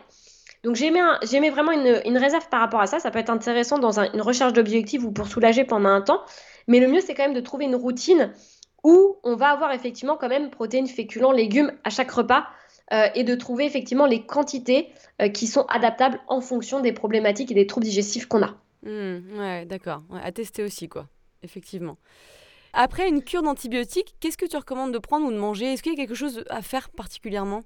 Donc, j'aimais vraiment une, réserve par rapport à ça. Ça peut être intéressant dans une recherche d'objectifs ou pour soulager pendant un temps. Mais le mieux, c'est quand même de trouver une routine où on va avoir effectivement quand même protéines, féculents, légumes à chaque repas. Euh, et de trouver effectivement les quantités euh, qui sont adaptables en fonction des problématiques et des troubles digestifs qu'on a. Mmh, ouais, d'accord. à tester aussi, quoi. Effectivement. Après une cure d'antibiotiques, qu'est-ce que tu recommandes de prendre ou de manger? Est-ce qu'il y a quelque chose à faire particulièrement?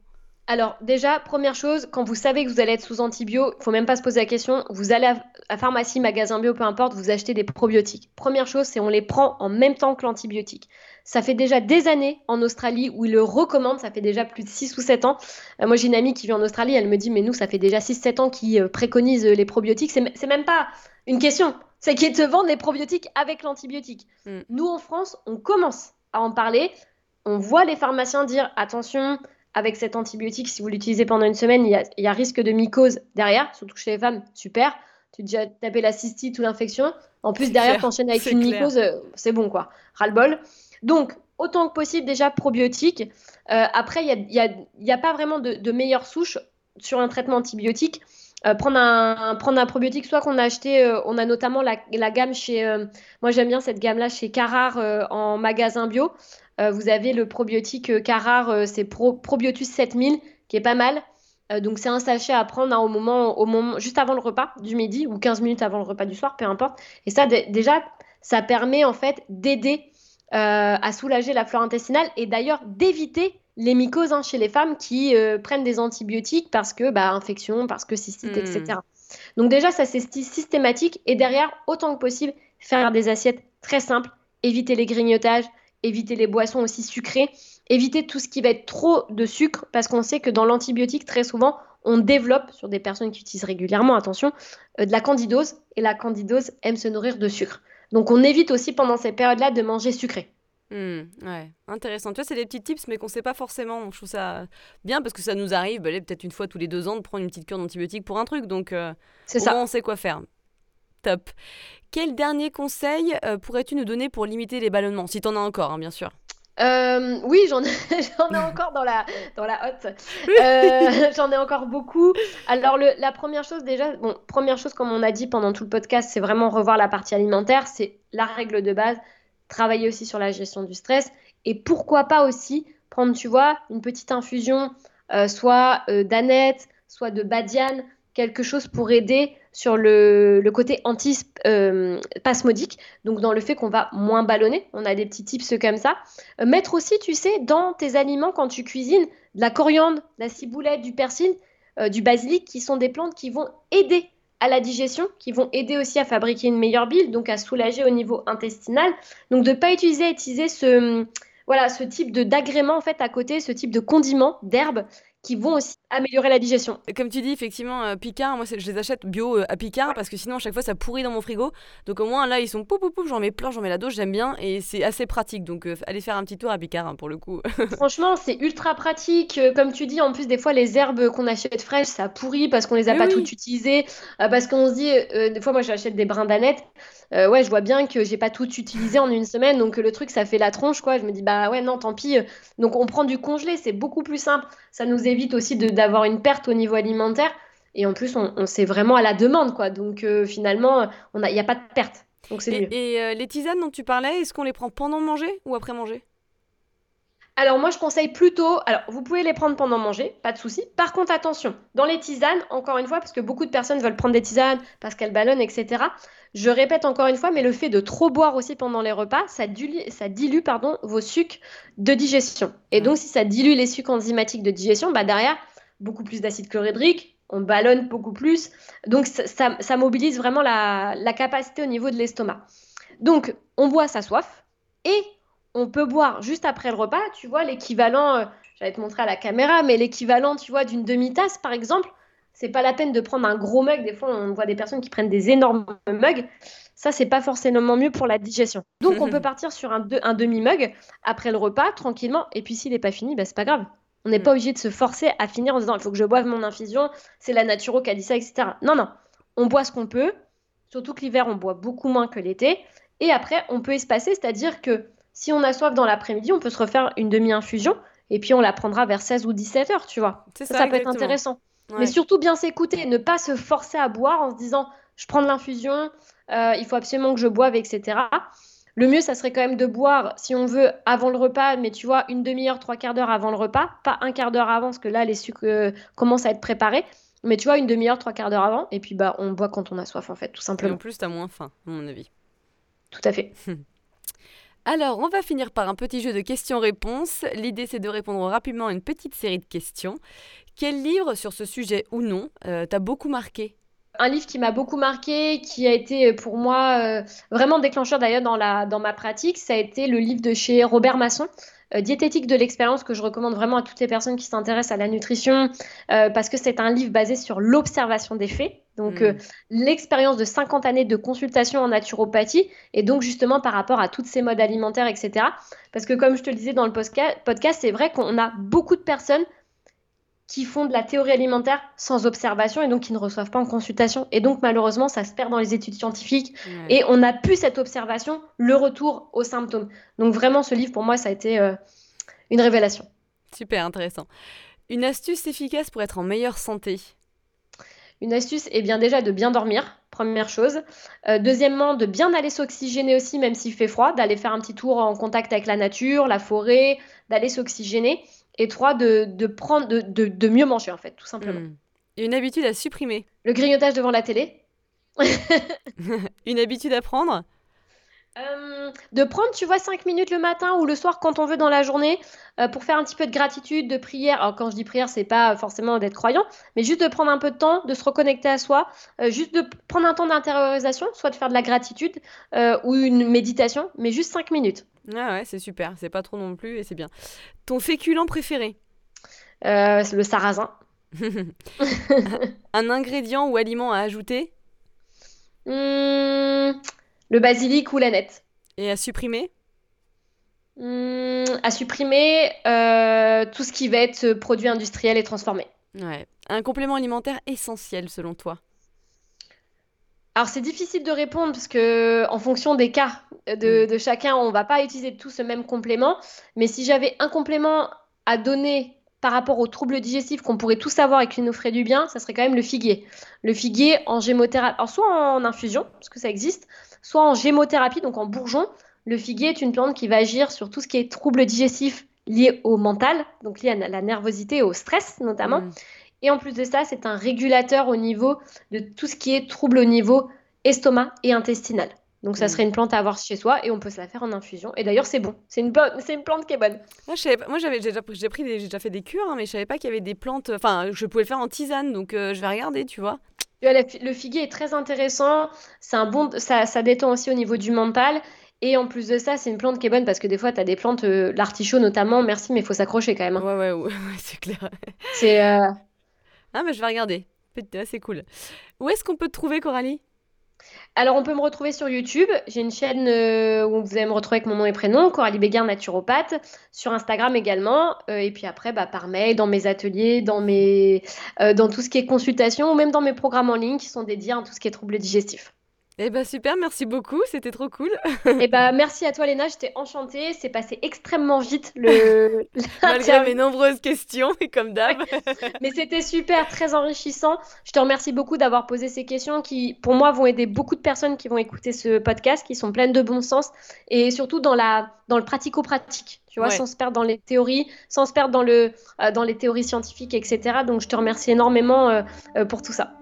Alors déjà, première chose, quand vous savez que vous allez être sous antibio, il faut même pas se poser la question, vous allez à, pharmacie, magasin bio, peu importe, vous achetez des probiotiques. Première chose, c'est on les prend en même temps que l'antibiotique. Ça fait déjà des années en Australie où ils le recommandent, ça fait déjà plus de 6 ou 7 ans. Euh, moi j'ai une amie qui vit en Australie, elle me dit mais nous ça fait déjà 6-7 ans qu'ils euh, préconisent les probiotiques. C'est même pas une question, c'est qu'ils te vendent les probiotiques avec l'antibiotique. Mm. Nous en France, on commence à en parler, on voit les pharmaciens dire attention, avec cet antibiotique, si vous l'utilisez pendant une semaine, il y, a, risque de mycose derrière, surtout chez les femmes, super. Tu as déjà tapé la cystite ou l'infection. En plus, derrière, tu enchaînes avec une mycose, euh, c'est bon quoi. Ras-le-bol. Donc, autant que possible, déjà probiotique. Euh, après, il n'y a, y a, pas vraiment de, meilleure souche sur un traitement antibiotique. Euh, prendre, un, prendre un probiotique, soit qu'on a acheté, on a notamment la, gamme chez, moi j'aime bien cette gamme-là chez Carrare en magasin bio. Euh, vous avez le probiotique euh, Carrare, euh, c'est Probiotus 7000, qui est pas mal. donc c'est un sachet à prendre hein, au, moment, au moment, juste avant le repas du midi ou 15 minutes avant le repas du soir, peu importe. Et ça, déjà, ça permet en fait d'aider à soulager la flore intestinale et d'ailleurs d'éviter les mycoses hein, chez les femmes qui prennent des antibiotiques parce que bah, infection, parce que cystite, etc. Hmm. Donc déjà, ça c'est systématique et derrière, autant que possible, faire des assiettes très simples, éviter les grignotages, éviter les boissons aussi sucrées, éviter tout ce qui va être trop de sucre, parce qu'on sait que dans l'antibiotique, très souvent, on développe, sur des personnes qui utilisent régulièrement, attention, euh, de la candidose, et la candidose aime se nourrir de sucre. Donc on évite aussi pendant ces périodes-là de manger sucré. Hmm, ouais, intéressant. Tu vois, c'est des petits tips, mais qu'on ne sait pas forcément. Je trouve ça bien parce que ça nous arrive, bah, peut-être une fois tous les deux ans, de prendre une petite cure d'antibiotique pour un truc. Donc, euh, c'est ça. on sait quoi faire. Top. Quel dernier conseil euh, pourrais-tu nous donner pour limiter les ballonnements Si tu en as encore, hein, bien sûr? Euh, oui, j'en ai, ai, encore dans la, dans la hotte. Euh, j'en ai encore beaucoup. Alors, le, la première chose, déjà, bon, première chose, comme on a dit pendant tout le podcast, c'est vraiment revoir la partie alimentaire. C'est la règle de base. Travailler aussi sur la gestion du stress. Et pourquoi pas aussi prendre, tu vois, une petite infusion, soit d'aneth, soit de badiane, quelque chose pour aider sur le, côté anti-spasmodique, donc dans le fait qu'on va moins ballonner. On a des petits tips comme ça. Euh, mettre aussi, tu sais, dans tes aliments quand tu cuisines, de la coriandre, de la ciboulette, du persil, euh, du basilic, qui sont des plantes qui vont aider à la digestion, qui vont aider aussi à fabriquer une meilleure bile, donc à soulager au niveau intestinal. Donc de ne pas utiliser, ce, voilà, ce type d'agrément en fait à côté, ce type de condiment, d'herbe qui vont aussi améliorer la digestion. Comme tu dis, effectivement, euh, Picard, moi je les achète bio euh, à Picard parce que sinon à chaque fois ça pourrit dans mon frigo. Donc au moins là ils sont pouf pouf pouf, j'en mets plein, j'en mets la dose, j'aime bien et c'est assez pratique. Donc euh, allez faire un petit tour à Picard hein, pour le coup. Franchement, c'est ultra pratique. Comme tu dis, en plus des fois les herbes qu'on achète fraîches, ça pourrit parce qu'on les a pas toutes utilisées. parce qu'on se dit, des fois moi j'achète des brins d'aneth. ouais, je vois bien que j'ai pas tout utilisé en une semaine, donc le truc ça fait la tronche quoi. Je me dis bah ouais non tant pis. Donc on prend du congelé, c'est beaucoup plus simple. Ça nous évite aussi d'avoir une perte au niveau alimentaire. Et en plus, on, on c'est vraiment à la demande, quoi. Donc euh, finalement, il n'y a, pas de perte. Donc c'est mieux. Et euh, les tisanes dont tu parlais, est-ce qu'on les prend pendant manger ou après manger? Alors moi je conseille plutôt, alors vous pouvez les prendre pendant manger, pas de souci. Par contre attention, dans les tisanes, encore une fois, parce que beaucoup de personnes veulent prendre des tisanes parce qu'elles ballonnent, etc. Je répète encore une fois, mais le fait de trop boire aussi pendant les repas, ça dilue, ça dilue pardon, vos sucs de digestion. Et donc si ça dilue les sucs enzymatiques de digestion, bah derrière, beaucoup plus d'acide chlorhydrique, on ballonne beaucoup plus. Donc ça, mobilise vraiment la, la capacité au niveau de l'estomac. Donc on boit sa soif et on peut boire juste après le repas, tu vois, l'équivalent, euh, je vais te montrer à la caméra, mais l'équivalent, tu vois, d'une demi-tasse, par exemple, c'est pas la peine de prendre un gros mug. Des fois, on voit des personnes qui prennent des énormes mugs. Ça, c'est pas forcément mieux pour la digestion. Donc, on peut partir sur un, un demi-mug après le repas, tranquillement. Et puis, s'il n'est pas fini, bah, c'est pas grave. On n'est mm. pas obligé de se forcer à finir en disant il faut que je boive mon infusion, c'est la naturo qui a dit ça, etc. Non, non. On boit ce qu'on peut. Surtout que l'hiver, on boit beaucoup moins que l'été. Et après, on peut espacer, c'est-à-dire que si on a soif dans l'après-midi, on peut se refaire une demi-infusion et puis on la prendra vers 16 ou 17 heures, tu vois. Ça, ça, peut être intéressant. Mais surtout bien s'écouter, ne pas se forcer à boire en se disant je prends de l'infusion, euh, il faut absolument que je boive, etc. Le mieux, ça serait quand même de boire, si on veut, avant le repas, mais tu vois, une demi-heure, trois quarts d'heure avant le repas, pas un quart d'heure avant, parce que là, les sucres euh, commencent à être préparés. Mais tu vois, une demi-heure, trois quarts d'heure avant, et puis bah, on boit quand on a soif, en fait, tout simplement. Et en plus, t'as moins faim, à mon avis. Tout à fait. Alors, on va finir par un petit jeu de questions-réponses. L'idée, c'est de répondre rapidement à une petite série de questions. Quel livre, sur ce sujet ou non, euh, t'a beaucoup marqué? Un livre qui m'a beaucoup marqué, qui a été euh, pour moi euh, vraiment déclencheur d'ailleurs dans, ma pratique, ça a été le livre de chez Robert Masson, diététique de l'expérience que je recommande vraiment à toutes les personnes qui s'intéressent à la nutrition parce que c'est un livre basé sur l'observation des faits. Donc hmm. euh, l'expérience de 50 années de consultation en naturopathie et donc justement par rapport à toutes ces modes alimentaires, etc. Parce que comme je te le disais dans le podcast, c'est vrai qu'on a beaucoup de personnes qui font de la théorie alimentaire sans observation et donc qui ne reçoivent pas en consultation. Et donc malheureusement, ça se perd dans les études scientifiques et on n'a plus cette observation, le retour aux symptômes. Donc vraiment, ce livre, pour moi, ça a été euh, une révélation. Super intéressant. Une astuce efficace pour être en meilleure santé? Une astuce est bien déjà de bien dormir, première chose. Euh, deuxièmement, de bien aller s'oxygéner aussi, même s'il fait froid, d'aller faire un petit tour en contact avec la nature, la forêt, d'aller s'oxygéner. Et trois, de, prendre, de, de, mieux manger, en fait, tout simplement. Hmm. une habitude à supprimer Le grignotage devant la télé. une habitude à prendre euh, de prendre, tu vois, 5 minutes le matin ou le soir quand on veut dans la journée euh, pour faire un petit peu de gratitude, de prière. Alors, quand je dis prière, c'est pas forcément d'être croyant, mais juste de prendre un peu de temps, de se reconnecter à soi, euh, juste de prendre un temps d'intériorisation, soit de faire de la gratitude ou une méditation, mais juste 5 minutes. Ah ouais, c'est super, c'est pas trop non plus et c'est bien. Ton féculent préféré? Le sarrasin. un ingrédient ou aliment à ajouter? Mmh, Le basilic ou la nette. Et à supprimer? Mmh, À supprimer euh, tout ce qui va être produit industriel et transformé. Ouais. Un complément alimentaire essentiel selon toi? Alors c'est difficile de répondre parce que en fonction des cas de, mm. chacun, on va pas utiliser tous ce même complément. Mais si j'avais un complément à donner par rapport aux troubles digestifs qu'on pourrait tous avoir et qui nous ferait du bien, ça serait quand même le figuier. Le figuier en gémothérapie, alors soit en infusion, parce que ça existe, soit en gémothérapie, donc en bourgeon. Le figuier est une plante qui va agir sur tout ce qui est troubles digestifs liés au mental, donc liés à la nervosité et au stress notamment. Mm. Et en plus de ça, c'est un régulateur au niveau de tout ce qui est trouble au niveau estomac et intestinal. Donc ça mm. serait une plante à avoir chez soi et on peut se la faire en infusion. Et d'ailleurs c'est bon, c'est une, c'est une plante qui est bonne. Moi, j'avais déjà, j'ai pris j'ai déjà fait des cures, hein, mais je savais pas qu'il y avait des plantes. Enfin, je pouvais le faire en tisane, donc euh, je vais regarder, tu vois. Le figuier est très intéressant. C'est un bon, ça, ça détend aussi au niveau du mental. Et en plus de ça, c'est une plante qui est bonne parce que des fois, tu as des plantes, euh, l'artichaut notamment, merci, mais il faut s'accrocher quand même. Hein. Ouais, ouais, ouais, c'est clair. C'est. Euh, ah, mais je vais regarder. C'est cool. Où est-ce qu'on peut te trouver, Coralie? Alors, on peut me retrouver sur YouTube. J'ai une chaîne euh, où vous allez me retrouver avec mon nom et prénom, Coralie Béguin, naturopathe. Sur Instagram également. Euh, et puis après, bah, par mail, dans mes ateliers, dans, euh, dans tout ce qui est consultation ou même dans mes programmes en ligne qui sont dédiés à tout ce qui est troubles digestifs. Eh ben super, merci beaucoup, c'était trop cool. Eh ben merci à toi Léna, j'étais enchantée, c'est passé extrêmement vite le malgré mes nombreuses questions et comme d'hab. Mais c'était super, très enrichissant. Je te remercie beaucoup d'avoir posé ces questions qui pour moi vont aider beaucoup de personnes qui vont écouter ce podcast qui sont pleines de bon sens et surtout dans la dans le pratico-pratique, tu vois, sans se perdre dans les théories, sans se perdre dans le euh, dans les théories scientifiques etc. Donc je te remercie énormément euh, euh, pour tout ça.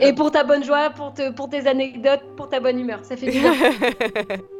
Et pour ta bonne joie, pour, te, pour tes anecdotes, pour ta bonne humeur. Ça fait du bien.